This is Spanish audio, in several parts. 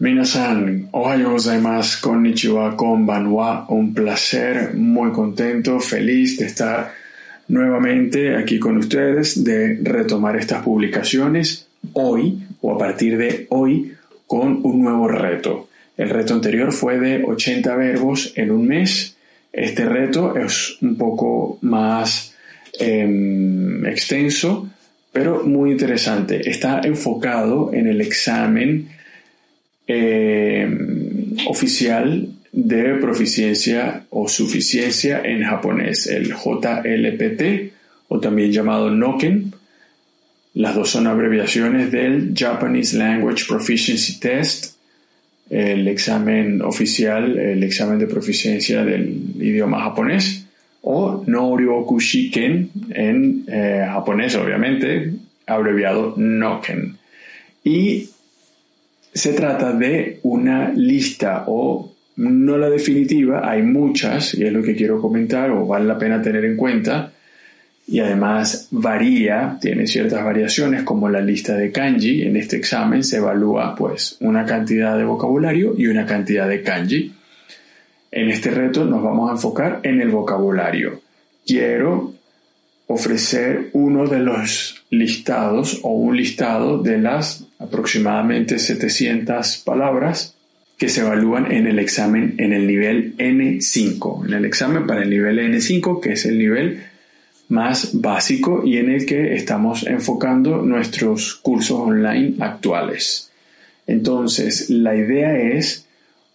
Minasan, ohayo gozaimasu, konnichiwa, konbanwa. Un placer, muy contento, feliz de estar nuevamente aquí con ustedes, de retomar estas publicaciones hoy o a partir de hoy con un nuevo reto. El reto anterior fue de 80 verbos en un mes. Este reto es un poco más em, extenso, pero muy interesante. Está enfocado en el examen em, oficial de proficiencia o suficiencia en japonés, el JLPT o también llamado NOKEN. Las dos son abreviaciones del Japanese Language Proficiency Test, el examen oficial, el examen de proficiencia del idioma japonés, o Noryoku Shiken en eh, japonés, obviamente, abreviado NOKEN. Y se trata de una lista o no la definitiva, hay muchas, y es lo que quiero comentar o vale la pena tener en cuenta, y además varía, tiene ciertas variaciones como la lista de kanji. En este examen se evalúa pues una cantidad de vocabulario y una cantidad de kanji. En este reto nos vamos a enfocar en el vocabulario. Quiero ofrecer uno de los listados o un listado de las aproximadamente 700 palabras que se evalúan en el examen en el nivel N5, en el examen para el nivel N5, que es el nivel más básico y en el que estamos enfocando nuestros cursos online actuales. Entonces, la idea es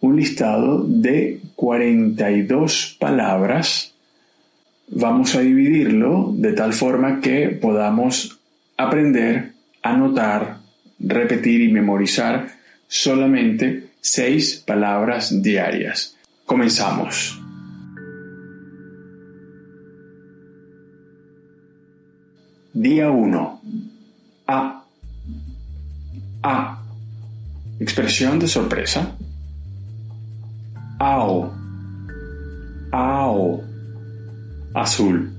un listado de 42 palabras. Vamos a dividirlo de tal forma que podamos aprender, anotar, repetir y memorizar solamente seis palabras diarias. Comenzamos. Día 1. A. A. Expresión de sorpresa. Ao. Ao. Azul.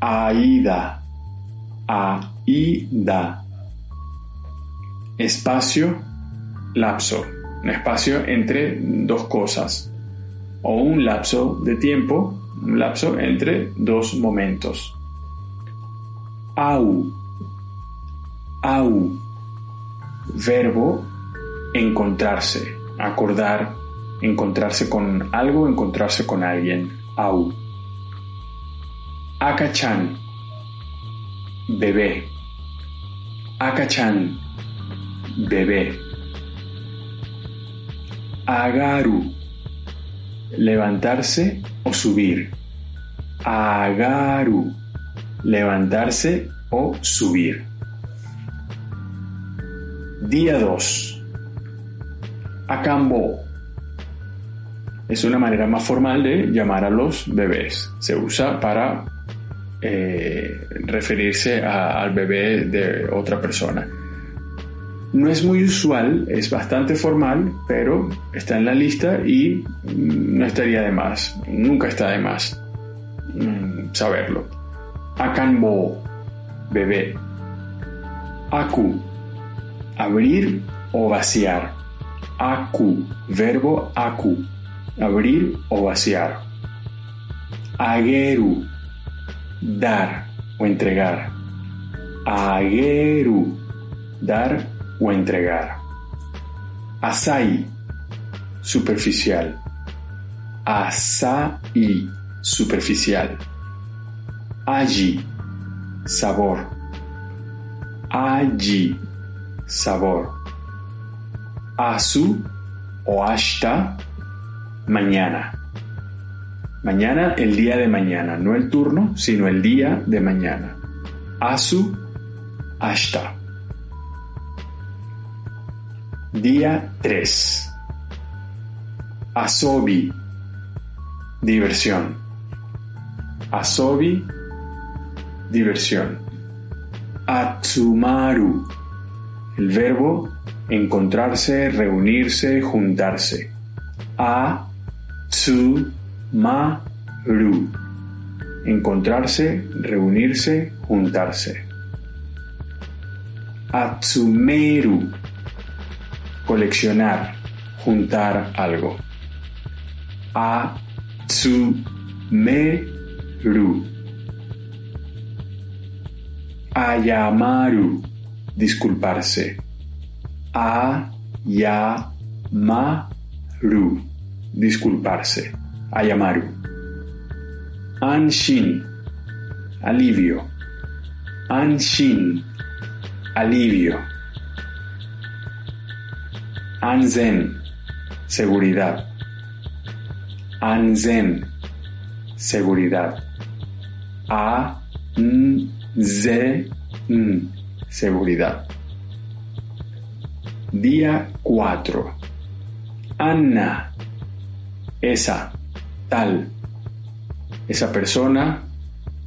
Aida. Aida espacio, lapso, un espacio entre dos cosas. O un lapso de tiempo, un lapso entre dos momentos. Au, au, verbo encontrarse, acordar, encontrarse con algo, encontrarse con alguien. Au. Akachan, bebé. Akachan, bebé. Agaru, levantarse o subir. Agaru, levantarse o subir. Día 2. Acambo. Es una manera más formal de llamar a los bebés. Se usa para eh, referirse al bebé de otra persona. No es muy usual, es bastante formal, pero está en la lista y no estaría de más, nunca está de más mm, saberlo. Akanbo, bebé. Aku, abrir o vaciar. Aku, verbo aku, abrir o vaciar. Ageru, dar o entregar. Ageru, dar o entregar. Asai, superficial. Asai, superficial. Aji, sabor. Aji, sabor. Asu o hasta mañana. Mañana, el día de mañana, no el turno, sino el día de mañana. Asu, hasta. Día 3. Asobi. Diversión. Asobi. Diversión. Atsumaru. El verbo encontrarse, reunirse, juntarse. A. Tsu. Ma. Ru. Encontrarse, reunirse, juntarse. Atsumeru. Coleccionar, juntar algo. Atsumeru. Ayamaru. Disculparse. Ayamaru. Disculparse. Ayamaru. Anshin. Alivio. Anshin alivio. Anzen, seguridad. Anzen, seguridad. A, N, Z, seguridad. Día 4. Anna, esa, tal, esa persona,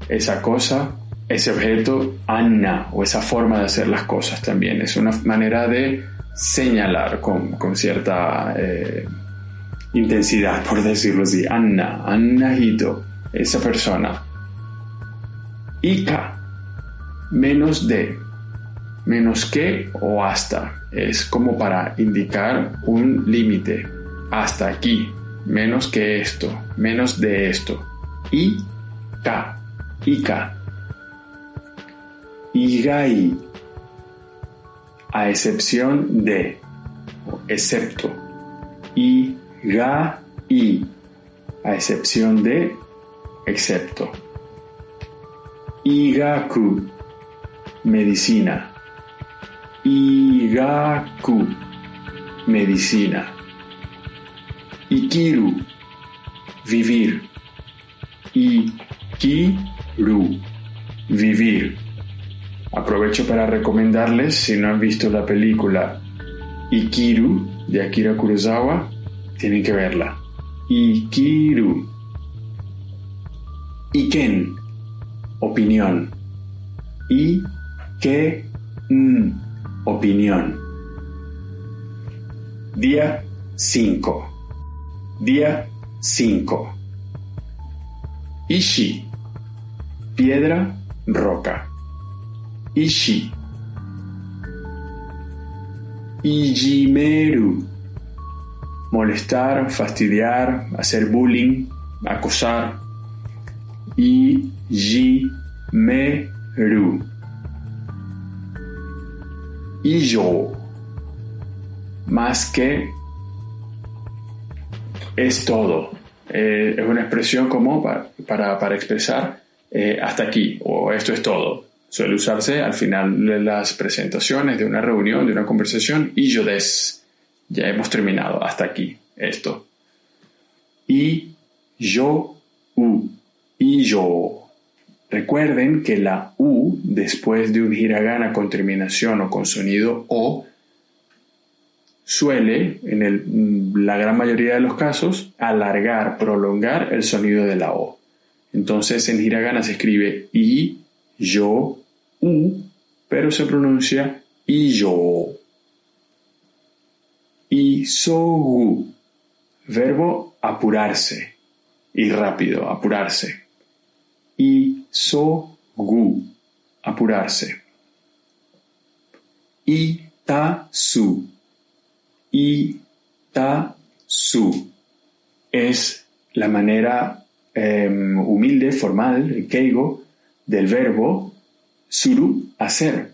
esa cosa, ese objeto, Anna, o esa forma de hacer las cosas también. Es una manera de señalar con, cierta eh, intensidad, por decirlo así. Anna, Annahito, esa persona. Ika, menos de, menos que o hasta. Es como para indicar un límite. Hasta aquí, menos que esto, menos de esto. Ika, Ika Igai, a excepción de, excepto. Igai, a excepción de, excepto. Igaku, medicina. Igaku, medicina. Ikiru, vivir. Ikiru, vivir. Aprovecho para recomendarles, si no han visto la película Ikiru de Akira Kurosawa, tienen que verla. Ikiru. Iken, opinión. Que opinión. Día 5. Día 5. Ishi, piedra, roca. Ishi. Ijimeru. Molestar, fastidiar, hacer bullying, acosar. Ijimeru. Ijo. Más que es todo. Eh, es una expresión como para, expresar eh, hasta aquí o esto es todo. Suele usarse al final de las presentaciones de una reunión, de una conversación, y yo des. Ya hemos terminado, hasta aquí, esto. Y yo, u, y yo. Recuerden que la u, después de un hiragana con terminación o con sonido o, suele, en la gran mayoría de los casos, alargar, prolongar el sonido de la o. Entonces en hiragana se escribe i, yo, u, pero se pronuncia yo. Isogu, verbo apurarse, y rápido, apurarse. Isogu, apurarse. Itasu, Itasu, es la manera em, humilde, formal, keigo, del verbo suru, hacer.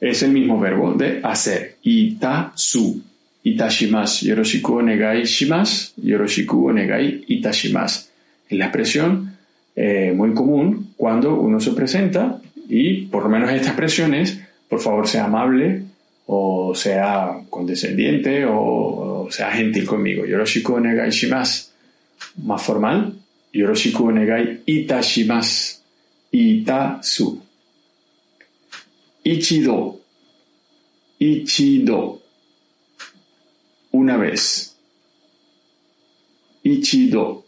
Es el mismo verbo de hacer. Itasu. Itashimas. Yoroshiku onegai shimas. Yoroshiku onegai itashimas. Es la expresión eh, muy común cuando uno se presenta y por lo menos esta expresión es, por favor sea amable o sea condescendiente o, sea gentil conmigo. Yoroshiku onegai shimas. Más formal. Yoroshiku onegai itashimas. Itasu. Ichido. Ichido. Una vez. Ichido.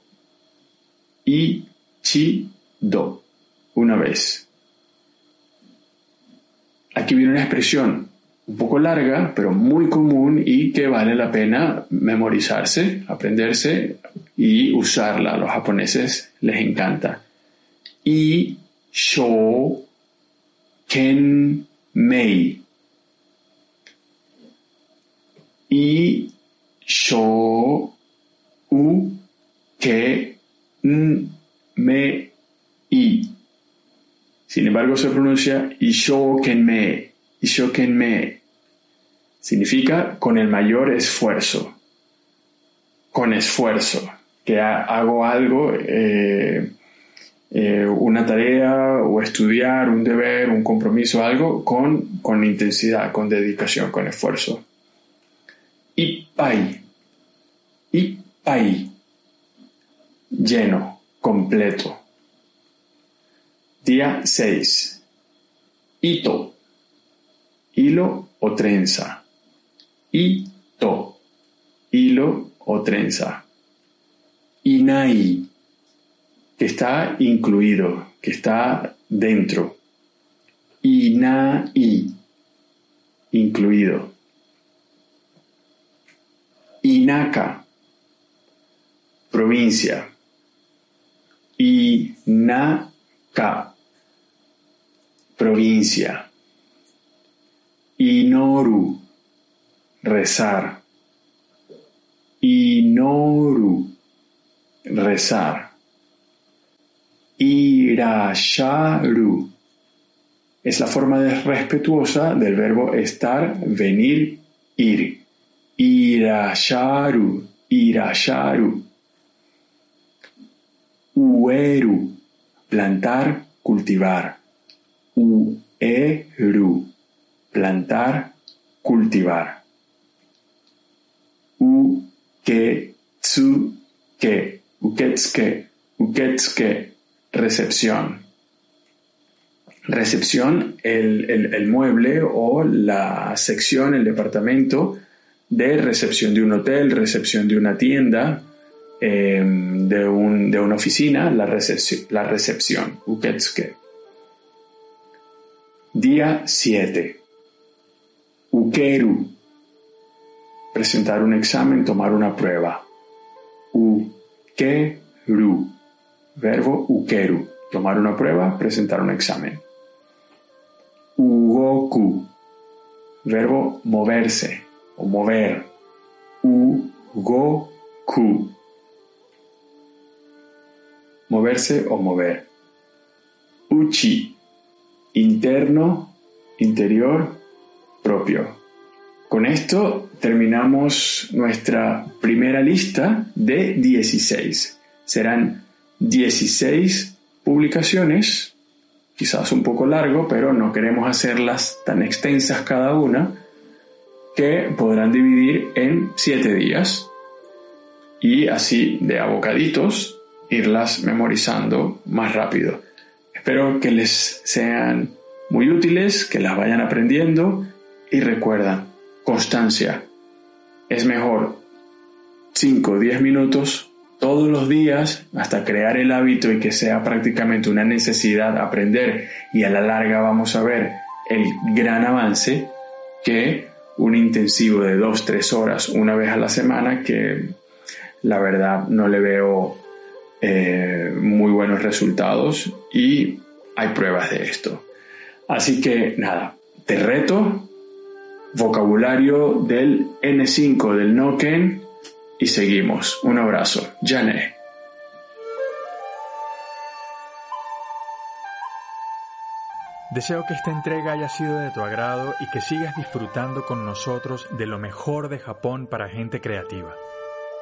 Ichido. Una vez. Aquí viene una expresión un poco larga, pero muy común y que vale la pena memorizarse, aprenderse y usarla. A los japoneses les encanta. I, sho, ken, mei. I, sho, u, ke, n, me, i. Sin embargo, se pronuncia ishokenme, ishokenme. Significa con el mayor esfuerzo. Con esfuerzo. Que hago algo, eh, eh, una tarea o estudiar, un deber, un compromiso, algo con, con intensidad, con dedicación, con esfuerzo. Ipai. Ipai. Lleno, completo. Día 6. Ito. Hilo o trenza. Ito. Hilo o trenza. Inai. Que está incluido, que está dentro. Inai. Incluido. Inaka. Provincia. Inaka provincia. Inoru, rezar. Inoru, rezar. Irasharu es la forma respetuosa del verbo estar, venir, ir. Irasharu, irasharu. Ueru, plantar, cultivar. U-E-Ru. Plantar, cultivar. U-ke-tsu-ke. Uketsuke. Uketsuke. Recepción. Recepción, el, mueble o la sección, el departamento de recepción de un hotel, recepción de una tienda, em, de, una oficina, la, recepción, la recepción. Uketsuke. Día 7. Ukeru. Presentar un examen, tomar una prueba. Ukeru. Verbo ukeru. Tomar una prueba, presentar un examen. Ugoku. Verbo moverse o mover. Ugoku. Moverse o mover. Uchi interno, interior, propio. Con esto terminamos nuestra primera lista de 16. Serán 16 publicaciones, quizás un poco largo, pero no queremos hacerlas tan extensas cada una, que podrán dividir en 7 días y así de abocaditos irlas memorizando más rápido. Espero que les sean muy útiles, que las vayan aprendiendo y recuerda, constancia. Es mejor 5 o 10 minutos todos los días hasta crear el hábito y que sea prácticamente una necesidad aprender y a la larga vamos a ver el gran avance que un intensivo de 2-3 horas una vez a la semana que la verdad no le veo eh, muy buenos resultados y hay pruebas de esto. Así que nada, te reto, vocabulario del N5 del Noken y seguimos. Un abrazo. Jané. Deseo que esta entrega haya sido de tu agrado y que sigas disfrutando con nosotros de lo mejor de Japón para gente creativa.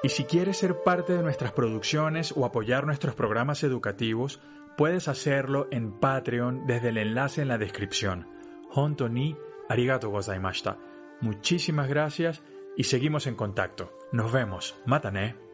Y si quieres ser parte de nuestras producciones o apoyar nuestros programas educativos, puedes hacerlo en Patreon desde el enlace en la descripción. Arigato gozaimashita. Muchísimas gracias y seguimos en contacto. Nos vemos. Matane.